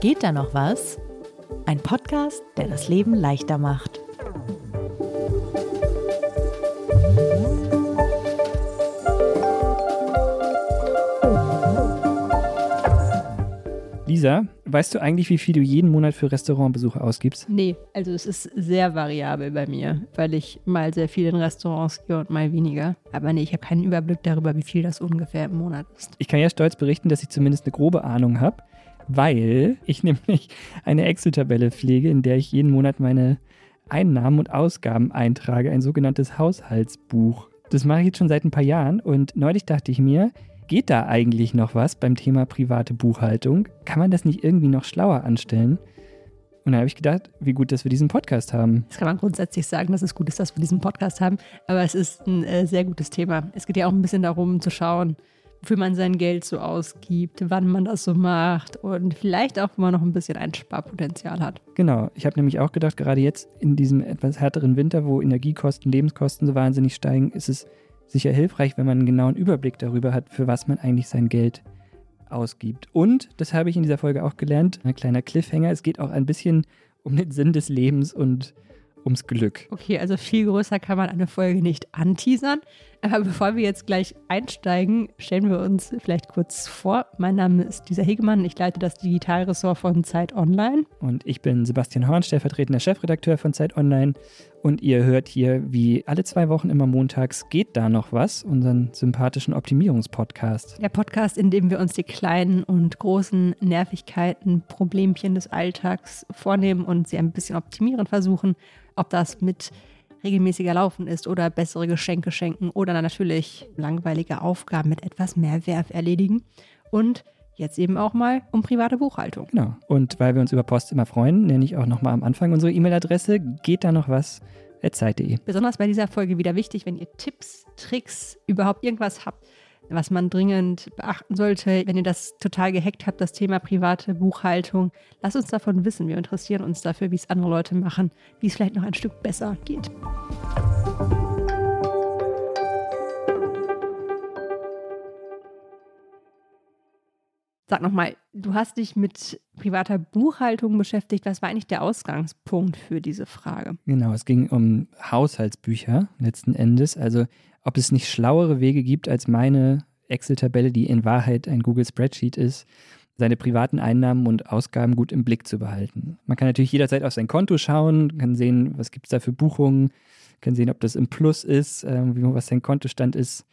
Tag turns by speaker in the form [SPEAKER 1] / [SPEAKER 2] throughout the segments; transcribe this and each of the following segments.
[SPEAKER 1] Geht da noch was? Ein Podcast, der das Leben leichter macht.
[SPEAKER 2] Lisa, weißt du eigentlich, wie viel du jeden Monat für Restaurantbesuche ausgibst?
[SPEAKER 3] Nee, also es ist sehr variabel bei mir, weil ich mal sehr viel in Restaurants gehe und mal weniger. Aber nee, ich habe keinen Überblick darüber, wie viel das ungefähr im Monat ist.
[SPEAKER 2] Ich kann ja stolz berichten, dass ich zumindest eine grobe Ahnung habe, weil ich nämlich eine Excel-Tabelle pflege, in der ich jeden Monat meine Einnahmen und Ausgaben eintrage, ein sogenanntes Haushaltsbuch. Das mache ich jetzt schon seit ein paar Jahren und neulich dachte ich mir, Geht da eigentlich noch was beim Thema private Buchhaltung? Kann man das nicht irgendwie noch schlauer anstellen? Und da habe ich gedacht, wie gut, dass wir diesen Podcast haben.
[SPEAKER 3] Das kann man grundsätzlich sagen, dass es gut ist, dass wir diesen Podcast haben. Aber es ist ein äh, sehr gutes Thema. Es geht ja auch ein bisschen darum zu schauen, wofür man sein Geld so ausgibt, wann man das so macht und vielleicht auch, wo man noch ein bisschen Einsparpotenzial hat.
[SPEAKER 2] Genau. Ich habe nämlich auch gedacht, gerade jetzt in diesem etwas härteren Winter, wo Energiekosten, Lebenskosten so wahnsinnig steigen, ist es sicher hilfreich, wenn man einen genauen Überblick darüber hat, für was man eigentlich sein Geld ausgibt. Und, das habe ich in dieser Folge auch gelernt, ein kleiner Cliffhanger, es geht auch ein bisschen um den Sinn des Lebens und ums Glück.
[SPEAKER 3] Okay, also viel größer kann man eine Folge nicht anteasern. Aber bevor wir jetzt gleich einsteigen, stellen wir uns vielleicht kurz vor. Mein Name ist Lisa Hegemann. Ich leite das Digitalressort von Zeit Online.
[SPEAKER 2] Und ich bin Sebastian Horn, stellvertretender Chefredakteur von Zeit Online. Und ihr hört hier wie alle zwei Wochen immer montags Geht da noch was? Unseren sympathischen Optimierungspodcast.
[SPEAKER 3] Der Podcast, in dem wir uns die kleinen und großen Nervigkeiten, Problemchen des Alltags vornehmen und sie ein bisschen optimieren versuchen. Ob das mit regelmäßiger Laufen ist oder bessere Geschenke schenken oder dann natürlich langweilige Aufgaben mit etwas mehr Werf erledigen. Und jetzt eben auch mal um private Buchhaltung.
[SPEAKER 2] Genau. Und weil wir uns über Post immer freuen, nenne ich auch nochmal am Anfang unsere E-Mail-Adresse. Geht da noch was? Zeit.de.
[SPEAKER 3] Besonders bei dieser Folge wieder wichtig, wenn ihr Tipps, Tricks, überhaupt irgendwas habt, was man dringend beachten sollte, wenn ihr das total gehackt habt, das Thema private Buchhaltung. Lasst uns davon wissen. Wir interessieren uns dafür, wie es andere Leute machen, wie es vielleicht noch ein Stück besser geht. Sag nochmal, du hast dich mit privater Buchhaltung beschäftigt. Was war eigentlich der Ausgangspunkt für diese Frage?
[SPEAKER 2] Genau, es ging um Haushaltsbücher letzten Endes. Also ob es nicht schlauere Wege gibt als meine Excel-Tabelle, die in Wahrheit ein Google Spreadsheet ist, seine privaten Einnahmen und Ausgaben gut im Blick zu behalten. Man kann natürlich jederzeit auf sein Konto schauen, kann sehen, was gibt es da für Buchungen, kann sehen, ob das im Plus ist, äh, was sein Kontostand ist.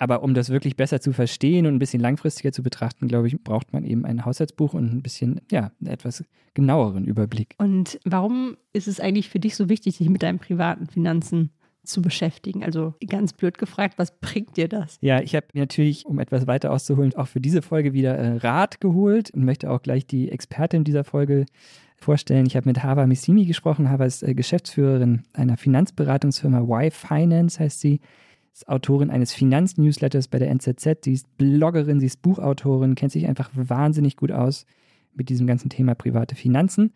[SPEAKER 2] Aber um das wirklich besser zu verstehen und ein bisschen langfristiger zu betrachten, glaube ich, braucht man eben ein Haushaltsbuch und ein bisschen, ja, einen etwas genaueren Überblick.
[SPEAKER 3] Und warum ist es eigentlich für dich so wichtig, sich mit deinen privaten Finanzen zu beschäftigen. Also ganz blöd gefragt, was bringt dir das?
[SPEAKER 2] Ja, ich habe natürlich, um etwas weiter auszuholen, auch für diese Folge wieder äh, Rat geholt und möchte auch gleich die Expertin dieser Folge vorstellen. Ich habe mit Hava Missimi gesprochen. Hava ist äh, Geschäftsführerin einer Finanzberatungsfirma Y Finance, heißt sie. Ist Autorin eines Finanznewsletters bei der NZZ. Sie ist Bloggerin, sie ist Buchautorin, kennt sich einfach wahnsinnig gut aus mit diesem ganzen Thema private Finanzen.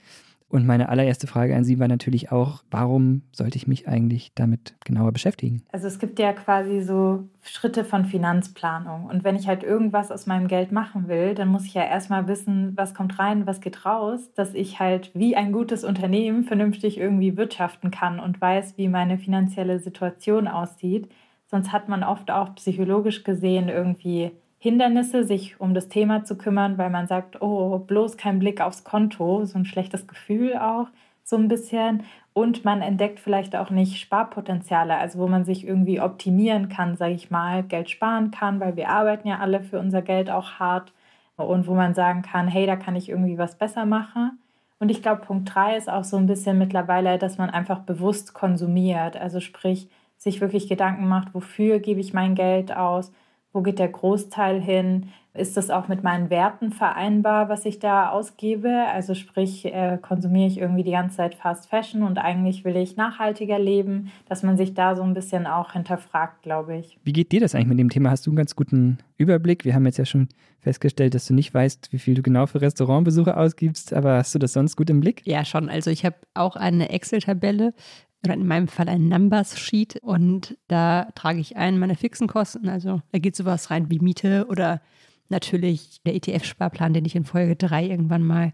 [SPEAKER 2] Und meine allererste Frage an Sie war natürlich auch, warum sollte ich mich eigentlich damit genauer beschäftigen?
[SPEAKER 4] Also es gibt ja quasi so Schritte von Finanzplanung. Und wenn ich halt irgendwas aus meinem Geld machen will, dann muss ich ja erstmal wissen, was kommt rein, was geht raus, dass ich halt wie ein gutes Unternehmen vernünftig irgendwie wirtschaften kann und weiß, wie meine finanzielle Situation aussieht. Sonst hat man oft auch psychologisch gesehen irgendwie Hindernisse, sich um das Thema zu kümmern, weil man sagt, oh, bloß kein Blick aufs Konto, so ein schlechtes Gefühl auch so ein bisschen. Und man entdeckt vielleicht auch nicht Sparpotenziale, also wo man sich irgendwie optimieren kann, sage ich mal, Geld sparen kann, weil wir arbeiten ja alle für unser Geld auch hart und wo man sagen kann, hey, da kann ich irgendwie was besser machen. Und ich glaube, Punkt 3 ist auch so ein bisschen mittlerweile, dass man einfach bewusst konsumiert, also sprich, sich wirklich Gedanken macht, wofür gebe ich mein Geld aus, wo geht der Großteil hin? Ist das auch mit meinen Werten vereinbar, was ich da ausgebe? Also sprich, äh, konsumiere ich irgendwie die ganze Zeit Fast Fashion und eigentlich will ich nachhaltiger leben, dass man sich da so ein bisschen auch hinterfragt, glaube ich.
[SPEAKER 2] Wie geht dir das eigentlich mit dem Thema? Hast du einen ganz guten Überblick? Wir haben jetzt ja schon festgestellt, dass du nicht weißt, wie viel du genau für Restaurantbesuche ausgibst, aber hast du das sonst gut im Blick?
[SPEAKER 3] Ja, schon. Also ich habe auch eine Excel-Tabelle, oder in meinem Fall ein Numbers Sheet und da trage ich ein meine fixen Kosten. Also da geht sowas rein wie Miete oder natürlich der ETF-Sparplan, den ich in Folge 3 irgendwann mal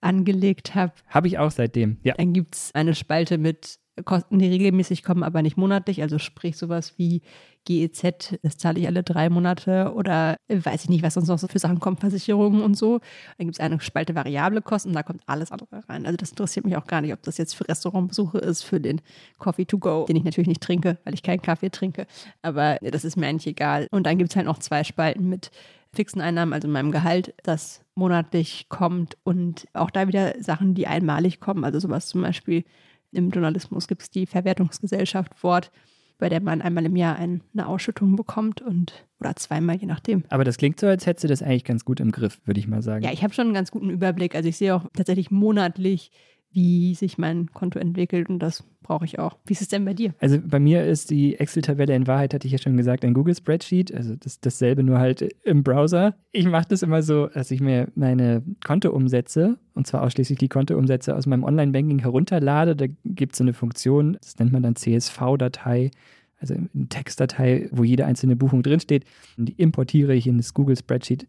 [SPEAKER 3] angelegt habe.
[SPEAKER 2] Habe ich auch seitdem, ja.
[SPEAKER 3] Dann gibt es eine Spalte mit Kosten, die regelmäßig kommen, aber nicht monatlich. Also sprich sowas wie GEZ, das zahle ich alle drei Monate oder weiß ich nicht, was sonst noch so für Sachen kommt, Versicherungen und so. Dann gibt es eine Spalte variable Kosten, da kommt alles andere rein. Also das interessiert mich auch gar nicht, ob das jetzt für Restaurantbesuche ist, für den Coffee to go, den ich natürlich nicht trinke, weil ich keinen Kaffee trinke. Aber das ist mir eigentlich egal. Und dann gibt es halt noch zwei Spalten mit fixen Einnahmen, also meinem Gehalt, das monatlich kommt und auch da wieder Sachen, die einmalig kommen. Also sowas zum Beispiel im Journalismus gibt es die Verwertungsgesellschaft Wort, bei der man einmal im Jahr eine Ausschüttung bekommt und oder zweimal, je nachdem.
[SPEAKER 2] Aber das klingt so, als hättest du das eigentlich ganz gut im Griff, würde ich mal sagen.
[SPEAKER 3] Ja, ich habe schon einen ganz guten Überblick. Also ich sehe auch tatsächlich monatlich, wie sich mein Konto entwickelt und das brauche ich auch. Wie ist es denn bei dir?
[SPEAKER 2] Also bei mir ist die Excel-Tabelle in Wahrheit, hatte ich ja schon gesagt, ein Google-Spreadsheet, also das, dasselbe nur halt im Browser. Ich mache das immer so, dass ich mir meine Kontoumsätze, und zwar ausschließlich die Kontoumsätze aus meinem Online-Banking herunterlade. Da gibt es so eine Funktion, das nennt man dann CSV-Datei, also eine Textdatei, wo jede einzelne Buchung drinsteht. Die importiere ich in das Google-Spreadsheet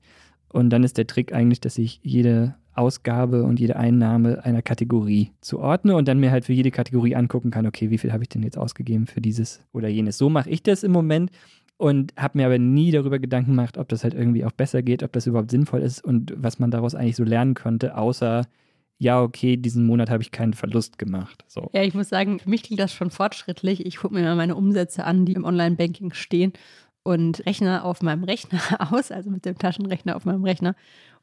[SPEAKER 2] und dann ist der Trick eigentlich, dass ich jede Ausgabe und jede Einnahme einer Kategorie zuordne und dann mir halt für jede Kategorie angucken kann, okay, wie viel habe ich denn jetzt ausgegeben für dieses oder jenes. So mache ich das im Moment und habe mir aber nie darüber Gedanken gemacht, ob das halt irgendwie auch besser geht, ob das überhaupt sinnvoll ist und was man daraus eigentlich so lernen könnte, außer ja, okay, diesen Monat habe ich keinen Verlust gemacht. So.
[SPEAKER 3] Ja, ich muss sagen, für mich klingt das schon fortschrittlich. Ich gucke mir mal meine Umsätze an, die im Online-Banking stehen und rechne auf meinem Rechner aus, also mit dem Taschenrechner auf meinem Rechner.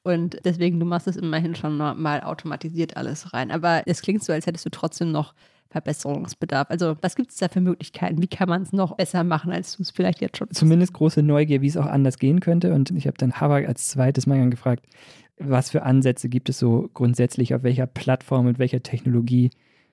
[SPEAKER 3] Und deswegen, du machst es immerhin schon mal automatisiert alles rein. Aber es klingt so, als hättest du trotzdem noch Verbesserungsbedarf. Also, was gibt es da für Möglichkeiten? Wie kann man es noch besser machen, als du es vielleicht jetzt schon
[SPEAKER 2] Zumindest große Neugier, wie es auch anders gehen könnte. Und ich habe dann Havak als zweites Mal gefragt, was für Ansätze gibt es so grundsätzlich, auf welcher Plattform, mit welcher Technologie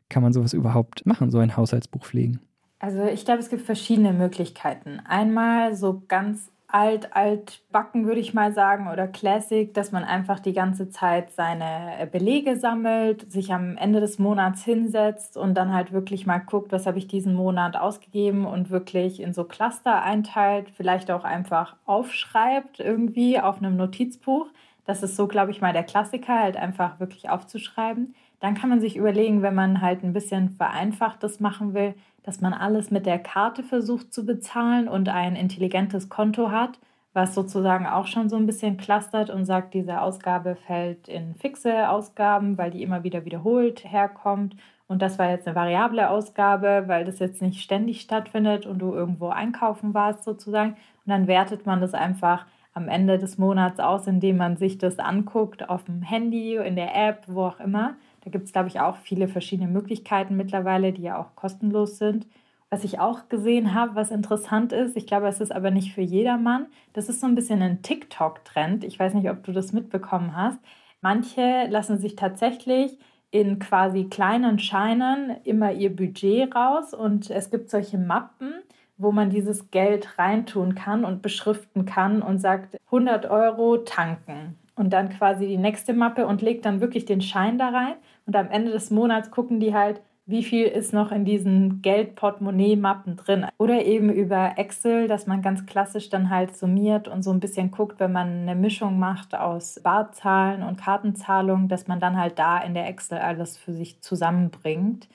[SPEAKER 2] kann man sowas überhaupt machen, so ein Haushaltsbuch pflegen?
[SPEAKER 4] Also ich glaube, es gibt verschiedene Möglichkeiten. Einmal so ganz alt, alt backen, würde ich mal sagen, oder Classic, dass man einfach die ganze Zeit seine Belege sammelt, sich am Ende des Monats hinsetzt und dann halt wirklich mal guckt, was habe ich diesen Monat ausgegeben und wirklich in so Cluster einteilt, vielleicht auch einfach aufschreibt irgendwie auf einem Notizbuch. Das ist so, glaube ich, mal der Klassiker, halt einfach wirklich aufzuschreiben. Dann kann man sich überlegen, wenn man halt ein bisschen vereinfachtes machen will, dass man alles mit der Karte versucht zu bezahlen und ein intelligentes Konto hat, was sozusagen auch schon so ein bisschen clustert und sagt, diese Ausgabe fällt in fixe Ausgaben, weil die immer wieder wiederholt herkommt. Und das war jetzt eine variable Ausgabe, weil das jetzt nicht ständig stattfindet und du irgendwo einkaufen warst sozusagen. Und dann wertet man das einfach am Ende des Monats aus, indem man sich das anguckt auf dem Handy, in der App, wo auch immer. Da gibt es, glaube ich, auch viele verschiedene Möglichkeiten mittlerweile, die ja auch kostenlos sind. Was ich auch gesehen habe, was interessant ist, ich glaube, es ist aber nicht für jedermann, das ist so ein bisschen ein TikTok-Trend. Ich weiß nicht, ob du das mitbekommen hast. Manche lassen sich tatsächlich in quasi kleinen Scheinen immer ihr Budget raus und es gibt solche Mappen, wo man dieses Geld reintun kann und beschriften kann und sagt 100 Euro tanken und dann quasi die nächste Mappe und legt dann wirklich den Schein da rein. Und am Ende des Monats gucken die halt, wie viel ist noch in diesen Geldportemonnaie-Mappen drin. Oder eben über Excel, dass man ganz klassisch dann halt summiert und so ein bisschen guckt, wenn man eine Mischung macht aus Barzahlen und Kartenzahlungen, dass man dann halt da in der Excel alles für sich zusammenbringt.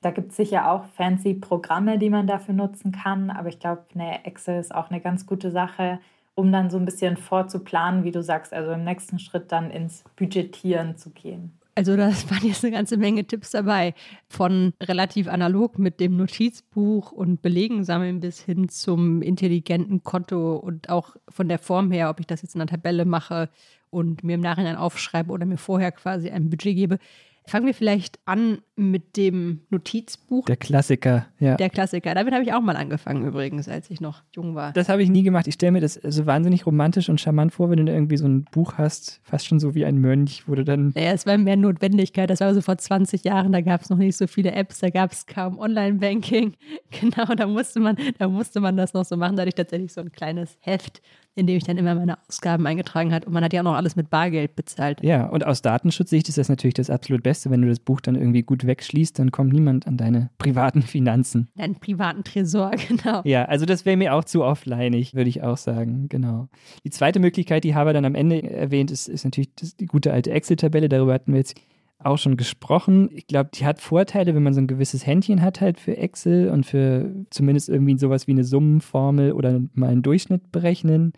[SPEAKER 4] Da gibt es sicher auch fancy Programme, die man dafür nutzen kann, aber ich glaube, eine Excel ist auch eine ganz gute Sache, um dann so ein bisschen vorzuplanen, wie du sagst, also im nächsten Schritt dann ins Budgetieren zu gehen.
[SPEAKER 3] Also da waren jetzt eine ganze Menge Tipps dabei. Von relativ analog mit dem Notizbuch und Belegen sammeln bis hin zum intelligenten Konto und auch von der Form her, ob ich das jetzt in einer Tabelle mache und mir im Nachhinein aufschreibe oder mir vorher quasi ein Budget gebe. Fangen wir vielleicht an mit dem Notizbuch.
[SPEAKER 2] Der Klassiker, ja.
[SPEAKER 3] Der Klassiker. Damit habe ich auch mal angefangen übrigens, als ich noch jung war.
[SPEAKER 2] Das habe ich nie gemacht. Ich stelle mir das so wahnsinnig romantisch und charmant vor, wenn du irgendwie so ein Buch hast, fast schon so wie ein Mönch, wo du dann.
[SPEAKER 3] Naja, es war mehr Notwendigkeit. Das war so vor 20 Jahren, da gab es noch nicht so viele Apps, da gab es kaum Online-Banking. Genau, da musste man, da musste man das noch so machen. Da hatte ich tatsächlich so ein kleines Heft in dem ich dann immer meine Ausgaben eingetragen hat. Und man hat ja auch noch alles mit Bargeld bezahlt.
[SPEAKER 2] Ja, und aus Datenschutzsicht ist das natürlich das absolut Beste. Wenn du das Buch dann irgendwie gut wegschließt, dann kommt niemand an deine privaten Finanzen.
[SPEAKER 3] Deinen privaten Tresor, genau.
[SPEAKER 2] Ja, also das wäre mir auch zu offlineig, würde ich auch sagen, genau. Die zweite Möglichkeit, die Haber dann am Ende erwähnt, ist, ist natürlich die gute alte Excel-Tabelle. Darüber hatten wir jetzt auch schon gesprochen. Ich glaube, die hat Vorteile, wenn man so ein gewisses Händchen hat halt für Excel und für zumindest irgendwie sowas wie eine Summenformel oder mal einen Durchschnitt berechnen.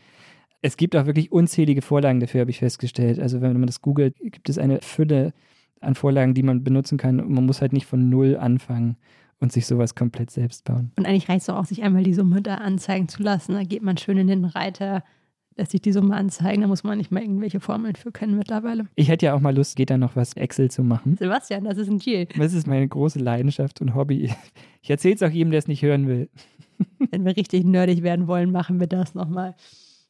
[SPEAKER 2] Es gibt auch wirklich unzählige Vorlagen dafür, habe ich festgestellt. Also wenn man das googelt, gibt es eine Fülle an Vorlagen, die man benutzen kann. Und man muss halt nicht von null anfangen und sich sowas komplett selbst bauen.
[SPEAKER 3] Und eigentlich reicht es auch, sich einmal die Summe da anzeigen zu lassen. Da geht man schön in den Reiter lässt sich die Summe anzeigen, da muss man nicht mal irgendwelche Formeln für kennen mittlerweile.
[SPEAKER 2] Ich hätte ja auch mal Lust, geht da noch was Excel zu machen.
[SPEAKER 3] Sebastian, das ist ein Deal.
[SPEAKER 2] Das ist meine große Leidenschaft und Hobby. Ich erzähle es auch jedem, der es nicht hören will.
[SPEAKER 3] Wenn wir richtig nerdig werden wollen, machen wir das nochmal.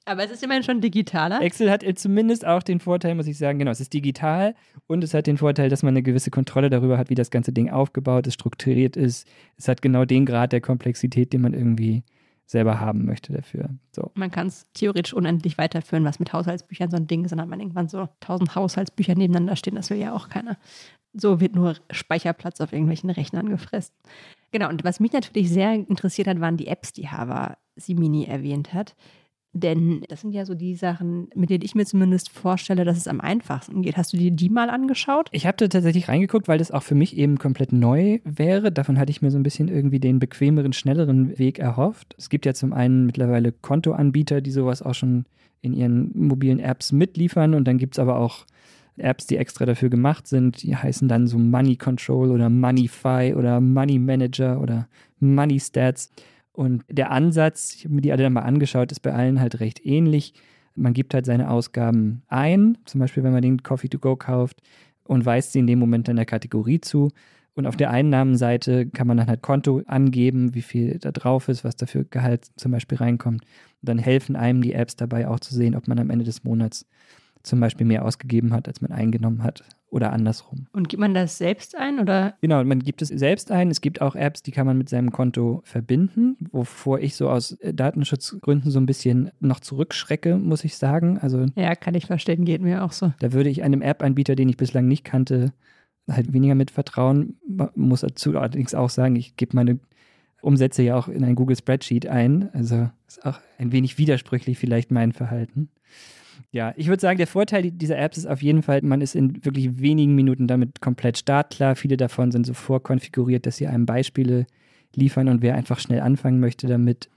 [SPEAKER 3] Aber es ist immerhin schon digitaler.
[SPEAKER 2] Excel hat zumindest auch den Vorteil, muss ich sagen, genau, es ist digital und es hat den Vorteil, dass man eine gewisse Kontrolle darüber hat, wie das ganze Ding aufgebaut ist, strukturiert ist. Es hat genau den Grad der Komplexität, den man irgendwie selber haben möchte dafür. So.
[SPEAKER 3] Man kann es theoretisch unendlich weiterführen, was mit Haushaltsbüchern so ein Ding ist, hat man irgendwann so tausend Haushaltsbücher nebeneinander stehen, das will ja auch keiner. So wird nur Speicherplatz auf irgendwelchen Rechnern gefressen. Genau, und was mich natürlich sehr interessiert hat, waren die Apps, die Hava Simini erwähnt hat. Denn das sind ja so die Sachen, mit denen ich mir zumindest vorstelle, dass es am einfachsten geht. Hast du dir die mal angeschaut?
[SPEAKER 2] Ich habe da tatsächlich reingeguckt, weil das auch für mich eben komplett neu wäre. Davon hatte ich mir so ein bisschen irgendwie den bequemeren, schnelleren Weg erhofft. Es gibt ja zum einen mittlerweile Kontoanbieter, die sowas auch schon in ihren mobilen Apps mitliefern. Und dann gibt es aber auch Apps, die extra dafür gemacht sind. Die heißen dann so Money Control oder Moneyfy oder Money Manager oder Money Stats. Und der Ansatz, ich habe mir die alle dann mal angeschaut, ist bei allen halt recht ähnlich. Man gibt halt seine Ausgaben ein, zum Beispiel wenn man den Coffee to go kauft und weist sie in dem Moment dann der Kategorie zu. Und auf der Einnahmenseite kann man dann halt Konto angeben, wie viel da drauf ist, was dafür Gehalt zum Beispiel reinkommt. Und dann helfen einem die Apps dabei auch zu sehen, ob man am Ende des Monats zum Beispiel mehr ausgegeben hat, als man eingenommen hat oder andersrum.
[SPEAKER 3] Und gibt man das selbst ein oder?
[SPEAKER 2] Genau, man gibt es selbst ein. Es gibt auch Apps, die kann man mit seinem Konto verbinden, wovor ich so aus äh, Datenschutzgründen so ein bisschen noch zurückschrecke, muss ich sagen. Also
[SPEAKER 3] ja, kann ich verstehen, geht mir auch so.
[SPEAKER 2] Da würde ich einem App-Anbieter, den ich bislang nicht kannte, halt weniger mit vertrauen. Muss dazu allerdings auch sagen, ich gebe meine Umsätze ja auch in ein Google Spreadsheet ein. Also ist auch ein wenig widersprüchlich vielleicht mein Verhalten. Ja, ich würde sagen, der Vorteil dieser Apps ist auf jeden Fall, man ist in wirklich wenigen Minuten damit komplett startklar. Viele davon sind so vorkonfiguriert, dass sie einem Beispiele liefern und wer einfach schnell anfangen möchte damit,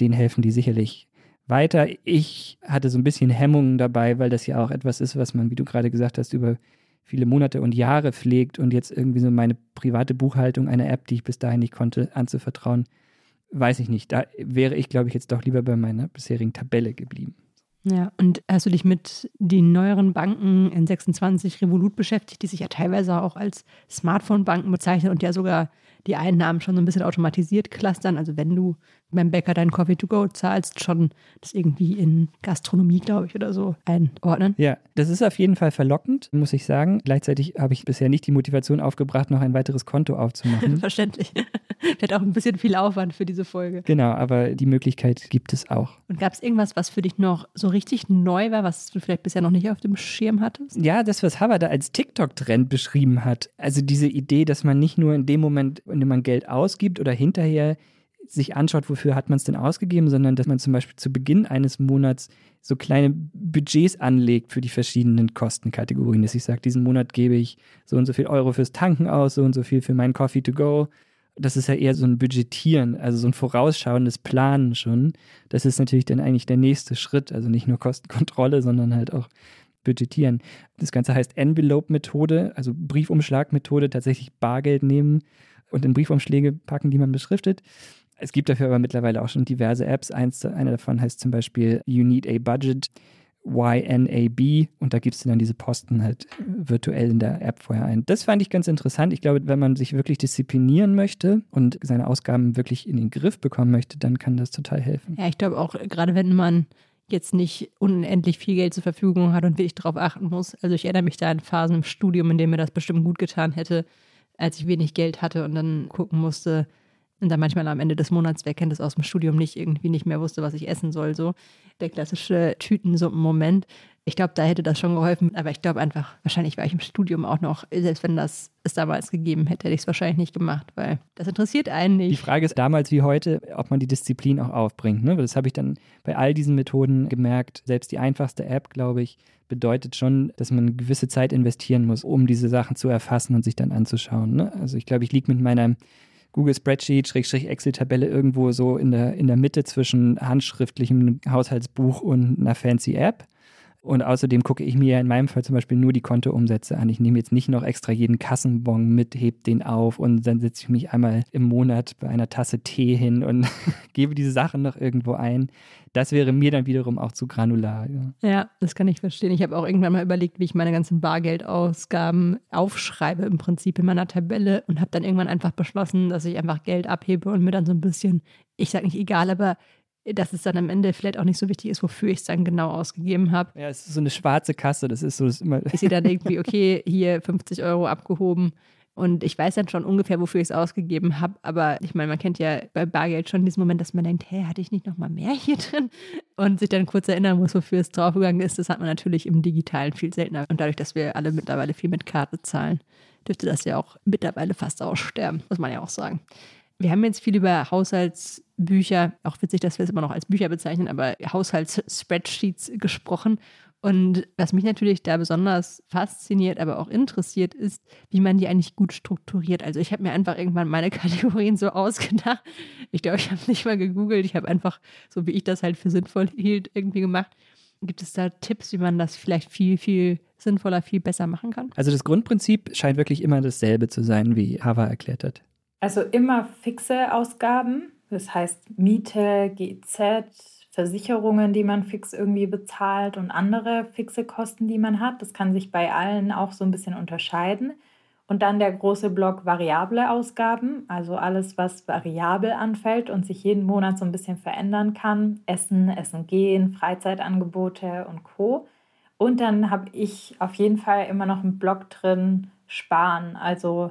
[SPEAKER 2] denen helfen die sicherlich weiter. Ich hatte so ein bisschen Hemmungen dabei, weil das ja auch etwas ist, was man, wie du gerade gesagt hast, über viele Monate und Jahre pflegt und jetzt irgendwie so meine private Buchhaltung einer App, die ich bis dahin nicht konnte, anzuvertrauen, weiß ich nicht. Da wäre ich, glaube ich, jetzt doch lieber bei meiner bisherigen Tabelle geblieben.
[SPEAKER 3] Ja, und hast du dich mit den neueren Banken in 26 Revolut beschäftigt, die sich ja teilweise auch als Smartphone-Banken bezeichnen und ja sogar die Einnahmen schon so ein bisschen automatisiert clustern. Also wenn du beim Bäcker deinen Coffee to go zahlst, schon das irgendwie in Gastronomie, glaube ich, oder so einordnen.
[SPEAKER 2] Ja, das ist auf jeden Fall verlockend, muss ich sagen. Gleichzeitig habe ich bisher nicht die Motivation aufgebracht, noch ein weiteres Konto aufzumachen.
[SPEAKER 3] Verständlich. Vielleicht auch ein bisschen viel Aufwand für diese Folge.
[SPEAKER 2] Genau, aber die Möglichkeit gibt es auch.
[SPEAKER 3] Und gab es irgendwas, was für dich noch so richtig neu war, was du vielleicht bisher noch nicht auf dem Schirm hattest?
[SPEAKER 2] Ja, das, was Haber da als TikTok-Trend beschrieben hat. Also diese Idee, dass man nicht nur in dem Moment, in dem man Geld ausgibt oder hinterher sich anschaut, wofür hat man es denn ausgegeben, sondern dass man zum Beispiel zu Beginn eines Monats so kleine Budgets anlegt für die verschiedenen Kostenkategorien. Dass ich sage, diesen Monat gebe ich so und so viel Euro fürs Tanken aus, so und so viel für meinen Coffee to go. Das ist ja eher so ein Budgetieren, also so ein vorausschauendes Planen schon. Das ist natürlich dann eigentlich der nächste Schritt. Also nicht nur Kostenkontrolle, sondern halt auch budgetieren. Das Ganze heißt Envelope-Methode, also Briefumschlag-Methode, tatsächlich Bargeld nehmen und in Briefumschläge packen, die man beschriftet. Es gibt dafür aber mittlerweile auch schon diverse Apps. Eins, eine davon heißt zum Beispiel You Need a Budget, YNAB. Und da gibt es dann diese Posten halt virtuell in der App vorher ein. Das fand ich ganz interessant. Ich glaube, wenn man sich wirklich disziplinieren möchte und seine Ausgaben wirklich in den Griff bekommen möchte, dann kann das total helfen.
[SPEAKER 3] Ja, ich glaube auch, gerade wenn man jetzt nicht unendlich viel Geld zur Verfügung hat und wirklich darauf achten muss. Also ich erinnere mich da an Phasen im Studium, in denen mir das bestimmt gut getan hätte, als ich wenig Geld hatte und dann gucken musste, und dann manchmal am Ende des Monats, wer kennt das aus dem Studium nicht, irgendwie nicht mehr wusste, was ich essen soll. So der klassische Tütensuppen-Moment. Ich glaube, da hätte das schon geholfen, aber ich glaube einfach, wahrscheinlich war ich im Studium auch noch, selbst wenn das es damals gegeben hätte, hätte ich es wahrscheinlich nicht gemacht, weil das interessiert einen nicht.
[SPEAKER 2] Die Frage ist damals wie heute, ob man die Disziplin auch aufbringt. Ne? Das habe ich dann bei all diesen Methoden gemerkt. Selbst die einfachste App, glaube ich, bedeutet schon, dass man eine gewisse Zeit investieren muss, um diese Sachen zu erfassen und sich dann anzuschauen. Ne? Also ich glaube, ich liege mit meiner Google Spreadsheet, Schrägstrich Excel-Tabelle irgendwo so in der, in der Mitte zwischen handschriftlichem Haushaltsbuch und einer fancy App. Und außerdem gucke ich mir in meinem Fall zum Beispiel nur die Kontoumsätze an. Ich nehme jetzt nicht noch extra jeden Kassenbon mit, heb den auf und dann setze ich mich einmal im Monat bei einer Tasse Tee hin und gebe diese Sachen noch irgendwo ein. Das wäre mir dann wiederum auch zu granular.
[SPEAKER 3] Ja, ja das kann ich verstehen. Ich habe auch irgendwann mal überlegt, wie ich meine ganzen Bargeldausgaben aufschreibe im Prinzip in meiner Tabelle und habe dann irgendwann einfach beschlossen, dass ich einfach Geld abhebe und mir dann so ein bisschen, ich sage nicht egal, aber dass es dann am Ende vielleicht auch nicht so wichtig ist, wofür ich es dann genau ausgegeben habe.
[SPEAKER 2] Ja, es ist so eine schwarze Kasse, das ist so das immer.
[SPEAKER 3] Ich sehe dann irgendwie, okay, hier 50 Euro abgehoben und ich weiß dann schon ungefähr, wofür ich es ausgegeben habe, aber ich meine, man kennt ja bei Bargeld schon diesen Moment, dass man denkt, hä, hatte ich nicht noch mal mehr hier drin? Und sich dann kurz erinnern muss, wofür es draufgegangen ist. Das hat man natürlich im Digitalen viel seltener. Und dadurch, dass wir alle mittlerweile viel mit Karte zahlen, dürfte das ja auch mittlerweile fast aussterben, muss man ja auch sagen. Wir haben jetzt viel über Haushaltsbücher, auch witzig, dass wir es immer noch als Bücher bezeichnen, aber Haushaltsspreadsheets gesprochen. Und was mich natürlich da besonders fasziniert, aber auch interessiert, ist, wie man die eigentlich gut strukturiert. Also ich habe mir einfach irgendwann meine Kategorien so ausgedacht. Ich glaube, ich habe nicht mal gegoogelt. Ich habe einfach, so wie ich das halt für sinnvoll hielt, irgendwie gemacht. Gibt es da Tipps, wie man das vielleicht viel, viel sinnvoller, viel besser machen kann?
[SPEAKER 2] Also das Grundprinzip scheint wirklich immer dasselbe zu sein, wie Hava erklärt hat.
[SPEAKER 4] Also immer fixe Ausgaben, das heißt Miete, GZ, Versicherungen, die man fix irgendwie bezahlt und andere fixe Kosten, die man hat. Das kann sich bei allen auch so ein bisschen unterscheiden. Und dann der große Block variable Ausgaben, also alles, was variabel anfällt und sich jeden Monat so ein bisschen verändern kann. Essen, Essen gehen, Freizeitangebote und Co. Und dann habe ich auf jeden Fall immer noch einen Block drin, Sparen, also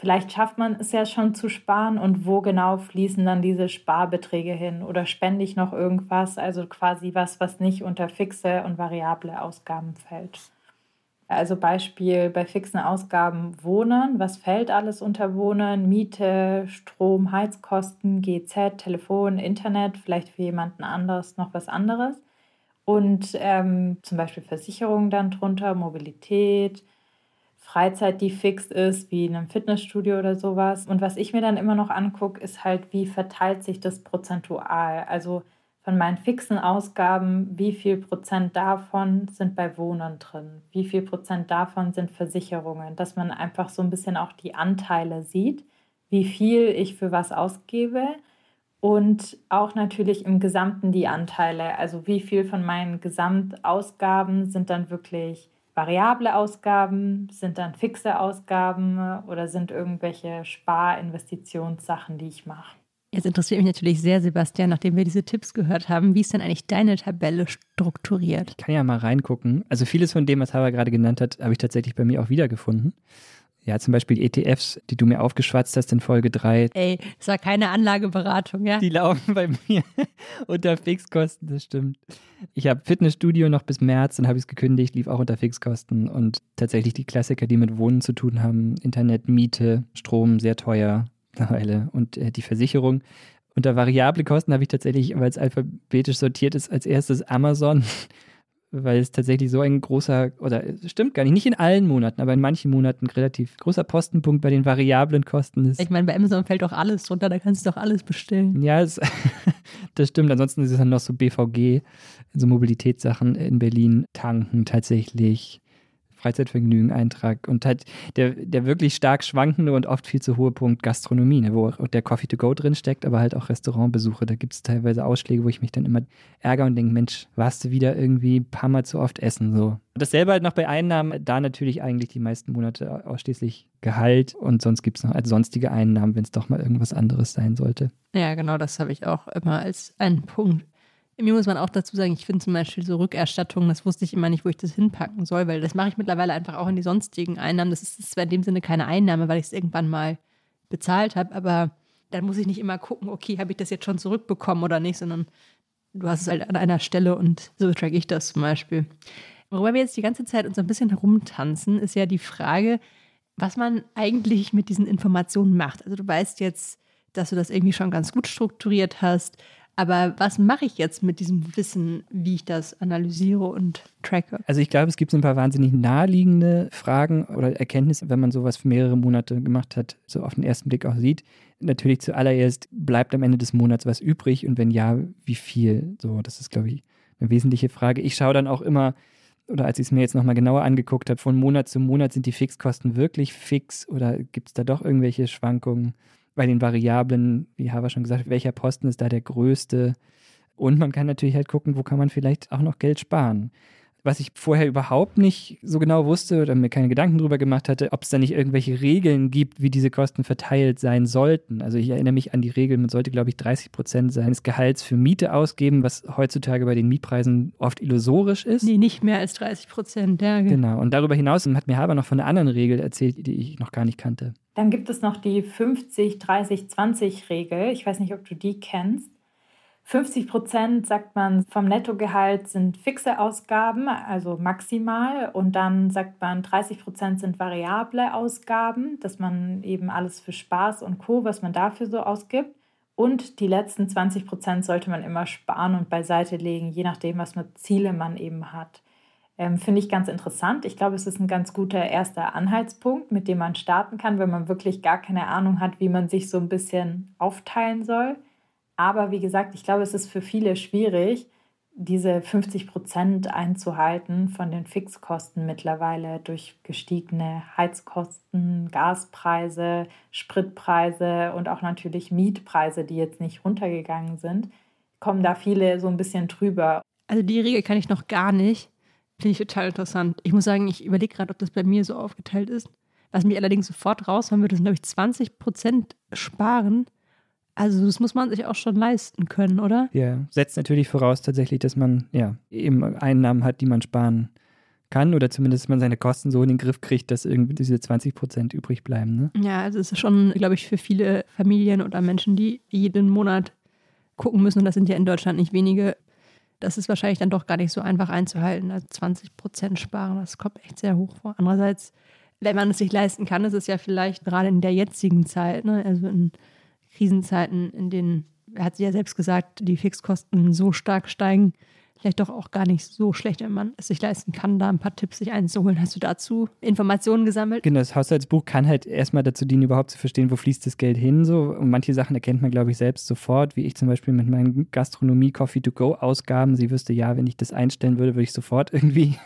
[SPEAKER 4] Vielleicht schafft man es ja schon zu sparen und wo genau fließen dann diese Sparbeträge hin oder spende ich noch irgendwas, also quasi was, was nicht unter fixe und variable Ausgaben fällt. Also Beispiel bei fixen Ausgaben Wohnen, was fällt alles unter Wohnen? Miete, Strom, Heizkosten, GZ, Telefon, Internet, vielleicht für jemanden anderes noch was anderes. Und ähm, zum Beispiel Versicherungen dann drunter, Mobilität, Freizeit, die fix ist, wie in einem Fitnessstudio oder sowas. Und was ich mir dann immer noch angucke, ist halt, wie verteilt sich das prozentual. Also von meinen fixen Ausgaben, wie viel Prozent davon sind bei Wohnen drin? Wie viel Prozent davon sind Versicherungen? Dass man einfach so ein bisschen auch die Anteile sieht, wie viel ich für was ausgebe und auch natürlich im Gesamten die Anteile. Also wie viel von meinen Gesamtausgaben sind dann wirklich variable Ausgaben? Sind dann fixe Ausgaben oder sind irgendwelche Sparinvestitionssachen, die ich mache?
[SPEAKER 3] Jetzt interessiert mich natürlich sehr, Sebastian, nachdem wir diese Tipps gehört haben, wie ist denn eigentlich deine Tabelle strukturiert?
[SPEAKER 2] Ich kann ja mal reingucken. Also vieles von dem, was Haber gerade genannt hat, habe ich tatsächlich bei mir auch wiedergefunden. Ja, zum Beispiel ETFs, die du mir aufgeschwatzt hast in Folge 3.
[SPEAKER 3] Ey, das war keine Anlageberatung, ja?
[SPEAKER 2] Die laufen bei mir unter Fixkosten, das stimmt. Ich habe Fitnessstudio noch bis März, dann habe ich es gekündigt, lief auch unter Fixkosten und tatsächlich die Klassiker, die mit Wohnen zu tun haben, Internet, Miete, Strom, sehr teuer mittlerweile und äh, die Versicherung. Unter variable Kosten habe ich tatsächlich, weil es alphabetisch sortiert ist, als erstes Amazon weil es tatsächlich so ein großer, oder stimmt gar nicht, nicht in allen Monaten, aber in manchen Monaten relativ großer Postenpunkt bei den variablen Kosten ist.
[SPEAKER 3] Ich meine, bei Amazon fällt doch alles drunter, da kannst du doch alles bestellen.
[SPEAKER 2] Ja, es, das stimmt. Ansonsten ist es dann noch so BVG, so Mobilitätssachen in Berlin, tanken tatsächlich. Freizeitvergnügen Eintrag und halt der, der wirklich stark schwankende und oft viel zu hohe Punkt Gastronomie, ne, wo der Coffee to go drin steckt, aber halt auch Restaurantbesuche. Da gibt es teilweise Ausschläge, wo ich mich dann immer ärgere und denke, Mensch, warst du wieder irgendwie ein paar Mal zu oft essen so. Dasselbe halt noch bei Einnahmen, da natürlich eigentlich die meisten Monate ausschließlich Gehalt und sonst gibt es noch als sonstige Einnahmen, wenn es doch mal irgendwas anderes sein sollte.
[SPEAKER 3] Ja, genau, das habe ich auch immer als einen Punkt mir muss man auch dazu sagen, ich finde zum Beispiel so Rückerstattungen, das wusste ich immer nicht, wo ich das hinpacken soll, weil das mache ich mittlerweile einfach auch in die sonstigen Einnahmen. Das ist zwar in dem Sinne keine Einnahme, weil ich es irgendwann mal bezahlt habe, aber dann muss ich nicht immer gucken, okay, habe ich das jetzt schon zurückbekommen oder nicht, sondern du hast es halt an einer Stelle und so tracke ich das zum Beispiel. Worüber wir jetzt die ganze Zeit uns ein bisschen herumtanzen, ist ja die Frage, was man eigentlich mit diesen Informationen macht. Also du weißt jetzt, dass du das irgendwie schon ganz gut strukturiert hast, aber was mache ich jetzt mit diesem Wissen, wie ich das analysiere und tracke?
[SPEAKER 2] Also ich glaube, es gibt so ein paar wahnsinnig naheliegende Fragen oder Erkenntnisse, wenn man sowas für mehrere Monate gemacht hat, so auf den ersten Blick auch sieht. Natürlich zuallererst bleibt am Ende des Monats was übrig und wenn ja, wie viel? So, das ist, glaube ich, eine wesentliche Frage. Ich schaue dann auch immer, oder als ich es mir jetzt nochmal genauer angeguckt habe, von Monat zu Monat sind die Fixkosten wirklich fix oder gibt es da doch irgendwelche Schwankungen? Bei den Variablen, wie Hava schon gesagt welcher Posten ist da der größte? Und man kann natürlich halt gucken, wo kann man vielleicht auch noch Geld sparen. Was ich vorher überhaupt nicht so genau wusste oder mir keine Gedanken drüber gemacht hatte, ob es da nicht irgendwelche Regeln gibt, wie diese Kosten verteilt sein sollten. Also ich erinnere mich an die Regel, man sollte, glaube ich, 30 Prozent seines Gehalts für Miete ausgeben, was heutzutage bei den Mietpreisen oft illusorisch ist.
[SPEAKER 3] Nee, nicht mehr als 30 Prozent, ja.
[SPEAKER 2] Genau. Und darüber hinaus hat mir Haber noch von einer anderen Regel erzählt, die ich noch gar nicht kannte.
[SPEAKER 4] Dann gibt es noch die 50-30-20-Regel. Ich weiß nicht, ob du die kennst. 50 Prozent, sagt man, vom Nettogehalt sind fixe Ausgaben, also maximal. Und dann sagt man, 30 Prozent sind variable Ausgaben, dass man eben alles für Spaß und Co., was man dafür so ausgibt. Und die letzten 20 Prozent sollte man immer sparen und beiseite legen, je nachdem, was für Ziele man eben hat. Ähm, Finde ich ganz interessant. Ich glaube, es ist ein ganz guter erster Anhaltspunkt, mit dem man starten kann, wenn man wirklich gar keine Ahnung hat, wie man sich so ein bisschen aufteilen soll. Aber wie gesagt, ich glaube, es ist für viele schwierig, diese 50 Prozent einzuhalten von den Fixkosten mittlerweile durch gestiegene Heizkosten, Gaspreise, Spritpreise und auch natürlich Mietpreise, die jetzt nicht runtergegangen sind, kommen da viele so ein bisschen drüber.
[SPEAKER 3] Also die Regel kann ich noch gar nicht. Finde ich total interessant. Ich muss sagen, ich überlege gerade, ob das bei mir so aufgeteilt ist. Was mich allerdings sofort raushauen würde, sind, glaube ich, 20 Prozent sparen. Also das muss man sich auch schon leisten können, oder?
[SPEAKER 2] Ja, setzt natürlich voraus tatsächlich, dass man ja eben Einnahmen hat, die man sparen kann oder zumindest man seine Kosten so in den Griff kriegt, dass irgendwie diese 20 Prozent übrig bleiben. Ne?
[SPEAKER 3] Ja, also es ist schon, glaube ich, für viele Familien oder Menschen, die jeden Monat gucken müssen, und das sind ja in Deutschland nicht wenige, das ist wahrscheinlich dann doch gar nicht so einfach einzuhalten. Also 20 Prozent sparen, das kommt echt sehr hoch vor. Andererseits, wenn man es sich leisten kann, ist es ja vielleicht gerade in der jetzigen Zeit, ne, also in Krisenzeiten, in denen, er hat sie ja selbst gesagt, die Fixkosten so stark steigen, vielleicht doch auch gar nicht so schlecht, wenn man es sich leisten kann, da ein paar Tipps sich einzuholen. Hast du dazu Informationen gesammelt?
[SPEAKER 2] Genau, das Haushaltsbuch kann halt erstmal dazu dienen, überhaupt zu verstehen, wo fließt das Geld hin. So. Und manche Sachen erkennt man, glaube ich, selbst sofort, wie ich zum Beispiel mit meinen Gastronomie-Coffee-to-go-Ausgaben. Sie wüsste, ja, wenn ich das einstellen würde, würde ich sofort irgendwie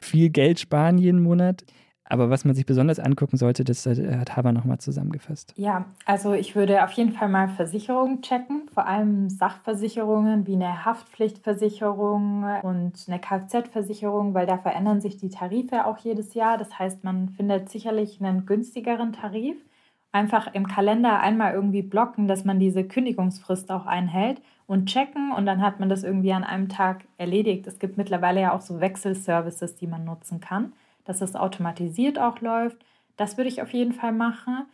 [SPEAKER 2] viel Geld sparen jeden Monat. Aber was man sich besonders angucken sollte, das hat Haber nochmal zusammengefasst.
[SPEAKER 4] Ja, also ich würde auf jeden Fall mal Versicherungen checken, vor allem Sachversicherungen wie eine Haftpflichtversicherung und eine Kfz-Versicherung, weil da verändern sich die Tarife auch jedes Jahr. Das heißt, man findet sicherlich einen günstigeren Tarif. Einfach im Kalender einmal irgendwie blocken, dass man diese Kündigungsfrist auch einhält und checken und dann hat man das irgendwie an einem Tag erledigt. Es gibt mittlerweile ja auch so Wechselservices, die man nutzen kann dass es automatisiert auch läuft. Das würde ich auf jeden Fall machen.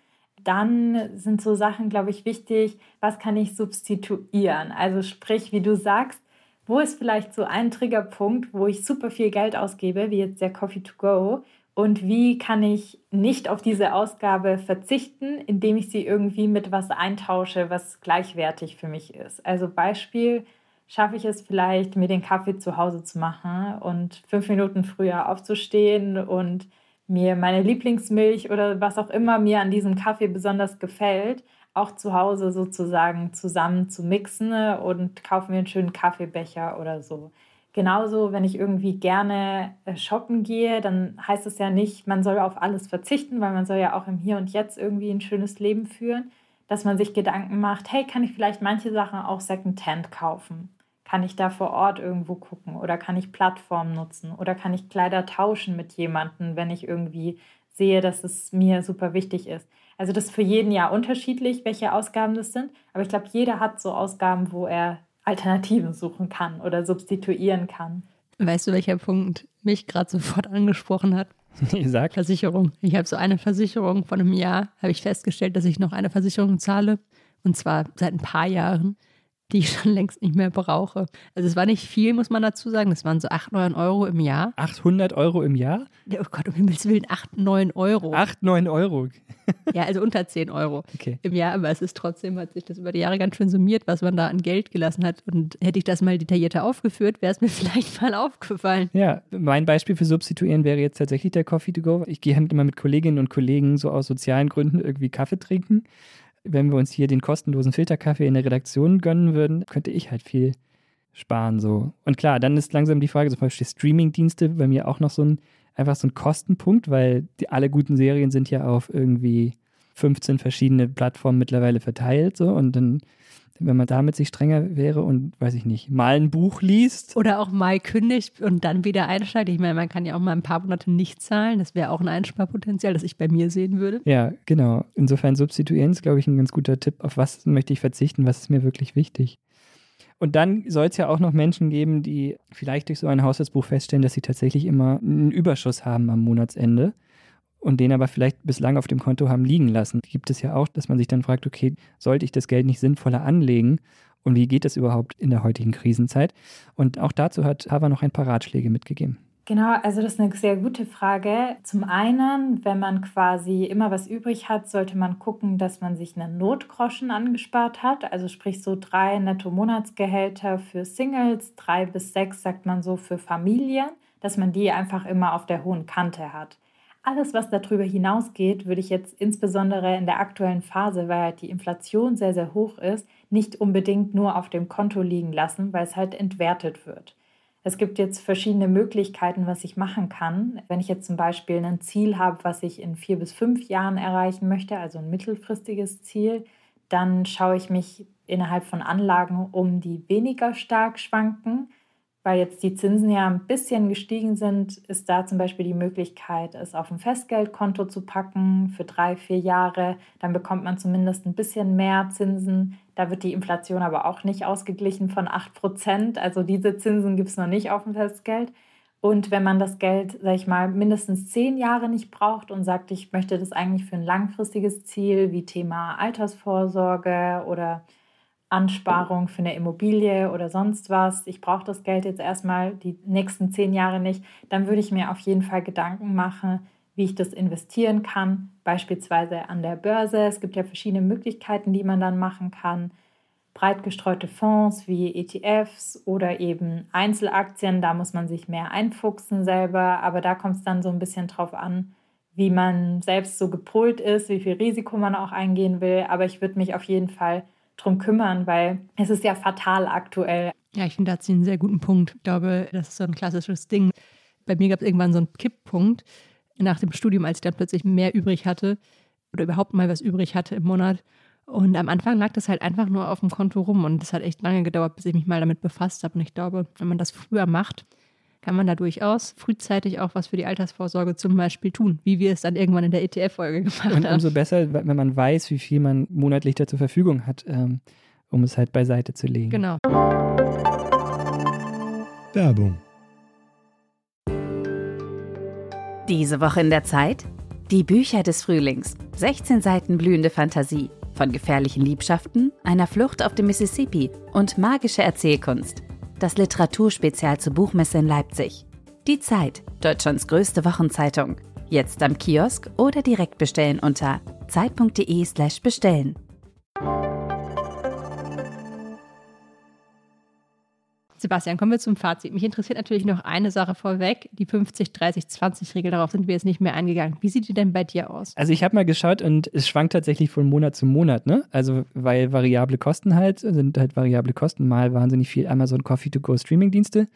[SPEAKER 4] Dann sind so Sachen, glaube ich, wichtig, was kann ich substituieren? Also sprich, wie du sagst, wo ist vielleicht so ein Triggerpunkt, wo ich super viel Geld ausgebe, wie jetzt der Coffee to Go? Und wie kann ich nicht auf diese Ausgabe verzichten, indem ich sie irgendwie mit was eintausche, was gleichwertig für mich ist? Also Beispiel, schaffe ich es vielleicht, mir den Kaffee zu Hause zu machen und fünf Minuten früher aufzustehen und mir meine Lieblingsmilch oder was auch immer mir an diesem Kaffee besonders gefällt, auch zu Hause sozusagen zusammen zu mixen und kaufe mir einen schönen Kaffeebecher oder so. Genauso, wenn ich irgendwie gerne äh, shoppen gehe, dann heißt es ja nicht, man soll auf alles verzichten, weil man soll ja auch im Hier und Jetzt irgendwie ein schönes Leben führen, dass man sich Gedanken macht, hey, kann ich vielleicht manche Sachen auch Secondhand kaufen? Kann ich da vor Ort irgendwo gucken oder kann ich Plattformen nutzen oder kann ich Kleider tauschen mit jemandem, wenn ich irgendwie sehe, dass es mir super wichtig ist. Also das ist für jeden ja unterschiedlich, welche Ausgaben das sind, aber ich glaube, jeder hat so Ausgaben, wo er Alternativen suchen kann oder substituieren kann.
[SPEAKER 3] Weißt du, welcher Punkt mich gerade sofort angesprochen hat?
[SPEAKER 2] Sag.
[SPEAKER 3] Versicherung. Ich habe so eine Versicherung von einem Jahr, habe ich festgestellt, dass ich noch eine Versicherung zahle. Und zwar seit ein paar Jahren. Die ich schon längst nicht mehr brauche. Also es war nicht viel, muss man dazu sagen. Das waren so 8, 9 Euro im Jahr.
[SPEAKER 2] 800 Euro im Jahr?
[SPEAKER 3] Ja, oh Gott, um Himmels Willen, 8, 9 Euro.
[SPEAKER 2] 8, 9 Euro.
[SPEAKER 3] ja, also unter 10 Euro
[SPEAKER 2] okay.
[SPEAKER 3] im Jahr. Aber es ist trotzdem, hat sich das über die Jahre ganz schön summiert, was man da an Geld gelassen hat. Und hätte ich das mal detaillierter aufgeführt, wäre es mir vielleicht mal aufgefallen.
[SPEAKER 2] Ja, mein Beispiel für Substituieren wäre jetzt tatsächlich der Coffee to go. Ich gehe halt immer mit Kolleginnen und Kollegen so aus sozialen Gründen irgendwie Kaffee trinken wenn wir uns hier den kostenlosen Filterkaffee in der Redaktion gönnen würden, könnte ich halt viel sparen so. Und klar, dann ist langsam die Frage, zum Beispiel Streamingdienste bei mir auch noch so ein, einfach so ein Kostenpunkt, weil die, alle guten Serien sind ja auf irgendwie 15 verschiedene Plattformen mittlerweile verteilt so und dann wenn man damit sich strenger wäre und, weiß ich nicht, mal ein Buch liest.
[SPEAKER 3] Oder auch mal kündigt und dann wieder einsteigt. Ich meine, man kann ja auch mal ein paar Monate nicht zahlen. Das wäre auch ein Einsparpotenzial, das ich bei mir sehen würde.
[SPEAKER 2] Ja, genau. Insofern substituieren ist, glaube ich, ein ganz guter Tipp. Auf was möchte ich verzichten? Was ist mir wirklich wichtig? Und dann soll es ja auch noch Menschen geben, die vielleicht durch so ein Haushaltsbuch feststellen, dass sie tatsächlich immer einen Überschuss haben am Monatsende und den aber vielleicht bislang auf dem Konto haben liegen lassen. Gibt es ja auch, dass man sich dann fragt, okay, sollte ich das Geld nicht sinnvoller anlegen? Und wie geht das überhaupt in der heutigen Krisenzeit? Und auch dazu hat Hava noch ein paar Ratschläge mitgegeben.
[SPEAKER 4] Genau, also das ist eine sehr gute Frage. Zum einen, wenn man quasi immer was übrig hat, sollte man gucken, dass man sich einen Notgroschen angespart hat. Also sprich so drei Netto-Monatsgehälter für Singles, drei bis sechs, sagt man so, für Familien, dass man die einfach immer auf der hohen Kante hat. Alles, was darüber hinausgeht, würde ich jetzt insbesondere in der aktuellen Phase, weil halt die Inflation sehr, sehr hoch ist, nicht unbedingt nur auf dem Konto liegen lassen, weil es halt entwertet wird. Es gibt jetzt verschiedene Möglichkeiten, was ich machen kann. Wenn ich jetzt zum Beispiel ein Ziel habe, was ich in vier bis fünf Jahren erreichen möchte, also ein mittelfristiges Ziel, dann schaue ich mich innerhalb von Anlagen um, die weniger stark schwanken weil jetzt die Zinsen ja ein bisschen gestiegen sind, ist da zum Beispiel die Möglichkeit, es auf ein Festgeldkonto zu packen für drei, vier Jahre. Dann bekommt man zumindest ein bisschen mehr Zinsen. Da wird die Inflation aber auch nicht ausgeglichen von 8 Prozent. Also diese Zinsen gibt es noch nicht auf dem Festgeld. Und wenn man das Geld, sag ich mal, mindestens zehn Jahre nicht braucht und sagt, ich möchte das eigentlich für ein langfristiges Ziel wie Thema Altersvorsorge oder Ansparung für eine Immobilie oder sonst was, ich brauche das Geld jetzt erstmal die nächsten zehn Jahre nicht, dann würde ich mir auf jeden Fall Gedanken machen, wie ich das investieren kann, beispielsweise an der Börse. Es gibt ja verschiedene Möglichkeiten, die man dann machen kann. Breit gestreute Fonds wie ETFs oder eben Einzelaktien, da muss man sich mehr einfuchsen selber, aber da kommt es dann so ein bisschen drauf an, wie man selbst so gepolt ist, wie viel Risiko man auch eingehen will. Aber ich würde mich auf jeden Fall drum kümmern, weil es ist ja fatal aktuell.
[SPEAKER 3] Ja, ich finde, da hat sie einen sehr guten Punkt. Ich glaube, das ist so ein klassisches Ding. Bei mir gab es irgendwann so einen Kipppunkt nach dem Studium, als ich dann plötzlich mehr übrig hatte oder überhaupt mal was übrig hatte im Monat. Und am Anfang lag das halt einfach nur auf dem Konto rum und es hat echt lange gedauert, bis ich mich mal damit befasst habe. Und ich glaube, wenn man das früher macht, kann man da durchaus frühzeitig auch was für die Altersvorsorge zum Beispiel tun, wie wir es dann irgendwann in der ETF-Folge gemacht haben.
[SPEAKER 2] Und umso besser, wenn man weiß, wie viel man monatlich da zur Verfügung hat, ähm, um es halt beiseite zu legen.
[SPEAKER 3] Genau.
[SPEAKER 5] Werbung.
[SPEAKER 1] Diese Woche in der Zeit? Die Bücher des Frühlings. 16 Seiten blühende Fantasie. Von gefährlichen Liebschaften, einer Flucht auf dem Mississippi und magische Erzählkunst das Literaturspezial zur Buchmesse in Leipzig. Die Zeit, Deutschlands größte Wochenzeitung. Jetzt am Kiosk oder direkt bestellen unter zeit.de/slash
[SPEAKER 3] Sebastian, kommen wir zum Fazit. Mich interessiert natürlich noch eine Sache vorweg, die 50-30-20-Regel. Darauf sind wir jetzt nicht mehr eingegangen. Wie sieht die denn bei dir aus?
[SPEAKER 2] Also ich habe mal geschaut und es schwankt tatsächlich von Monat zu Monat, ne? Also weil variable Kosten halt, sind halt variable Kosten, mal wahnsinnig viel Amazon Coffee to Go Streaming-Dienste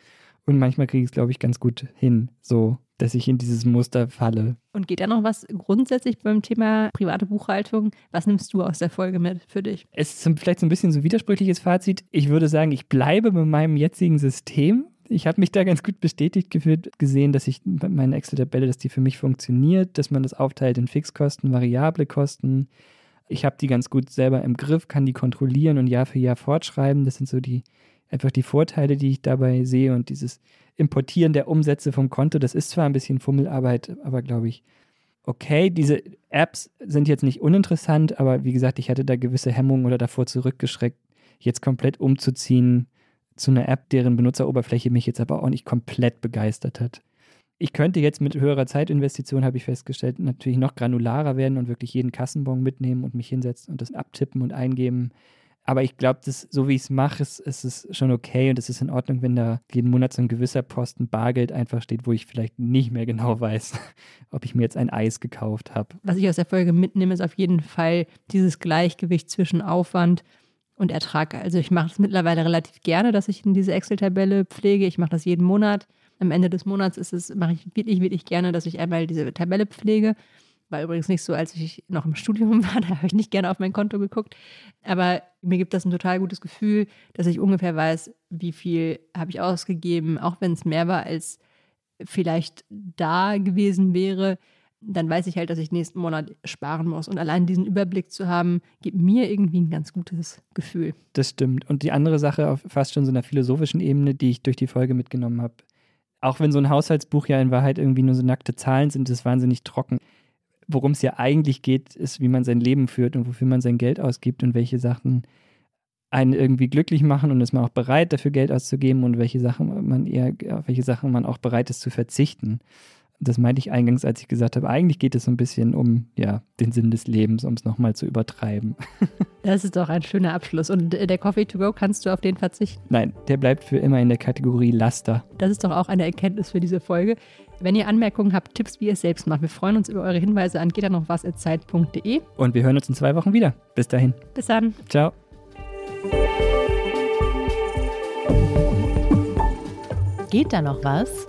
[SPEAKER 2] und manchmal kriege ich es, glaube ich, ganz gut hin, so dass ich in dieses Muster falle.
[SPEAKER 3] Und geht da noch was grundsätzlich beim Thema private Buchhaltung? Was nimmst du aus der Folge mit für dich?
[SPEAKER 2] Es ist vielleicht so ein bisschen so ein widersprüchliches Fazit. Ich würde sagen, ich bleibe bei meinem jetzigen System. Ich habe mich da ganz gut bestätigt gefühlt, gesehen, dass ich meine Excel-Tabelle, dass die für mich funktioniert, dass man das aufteilt in Fixkosten, variable Kosten. Ich habe die ganz gut selber im Griff, kann die kontrollieren und Jahr für Jahr fortschreiben. Das sind so die einfach die Vorteile, die ich dabei sehe und dieses Importieren der Umsätze vom Konto, das ist zwar ein bisschen Fummelarbeit, aber glaube ich, okay, diese Apps sind jetzt nicht uninteressant, aber wie gesagt, ich hatte da gewisse Hemmungen oder davor zurückgeschreckt, jetzt komplett umzuziehen zu einer App, deren Benutzeroberfläche mich jetzt aber auch nicht komplett begeistert hat. Ich könnte jetzt mit höherer Zeitinvestition, habe ich festgestellt, natürlich noch granularer werden und wirklich jeden Kassenbon mitnehmen und mich hinsetzen und das abtippen und eingeben. Aber ich glaube, so wie ich es mache, ist, ist es schon okay und es ist in Ordnung, wenn da jeden Monat so ein gewisser Posten Bargeld einfach steht, wo ich vielleicht nicht mehr genau weiß, ob ich mir jetzt ein Eis gekauft habe.
[SPEAKER 3] Was ich aus der Folge mitnehme, ist auf jeden Fall dieses Gleichgewicht zwischen Aufwand und Ertrag. Also ich mache es mittlerweile relativ gerne, dass ich diese Excel-Tabelle pflege. Ich mache das jeden Monat. Am Ende des Monats ist es, mache ich wirklich, wirklich gerne, dass ich einmal diese Tabelle pflege. War übrigens nicht so, als ich noch im Studium war, da habe ich nicht gerne auf mein Konto geguckt. Aber mir gibt das ein total gutes Gefühl, dass ich ungefähr weiß, wie viel habe ich ausgegeben, auch wenn es mehr war, als vielleicht da gewesen wäre dann weiß ich halt, dass ich nächsten Monat sparen muss. Und allein diesen Überblick zu haben, gibt mir irgendwie ein ganz gutes Gefühl.
[SPEAKER 2] Das stimmt. Und die andere Sache auf fast schon so einer philosophischen Ebene, die ich durch die Folge mitgenommen habe, auch wenn so ein Haushaltsbuch ja in Wahrheit irgendwie nur so nackte Zahlen sind, ist es wahnsinnig trocken. Worum es ja eigentlich geht, ist, wie man sein Leben führt und wofür man sein Geld ausgibt und welche Sachen einen irgendwie glücklich machen und ist man auch bereit, dafür Geld auszugeben und welche Sachen man eher, auf welche Sachen man auch bereit ist zu verzichten das meinte ich eingangs, als ich gesagt habe, eigentlich geht es so ein bisschen um ja, den Sinn des Lebens, um es nochmal zu übertreiben.
[SPEAKER 3] Das ist doch ein schöner Abschluss. Und äh, der Coffee to go, kannst du auf den verzichten?
[SPEAKER 2] Nein, der bleibt für immer in der Kategorie Laster.
[SPEAKER 3] Das ist doch auch eine Erkenntnis für diese Folge. Wenn ihr Anmerkungen habt, Tipps, wie ihr es selbst macht, wir freuen uns über eure Hinweise an geht noch was zeit.de.
[SPEAKER 2] Und wir hören uns in zwei Wochen wieder. Bis dahin.
[SPEAKER 3] Bis dann.
[SPEAKER 2] Ciao.
[SPEAKER 1] Geht da noch was?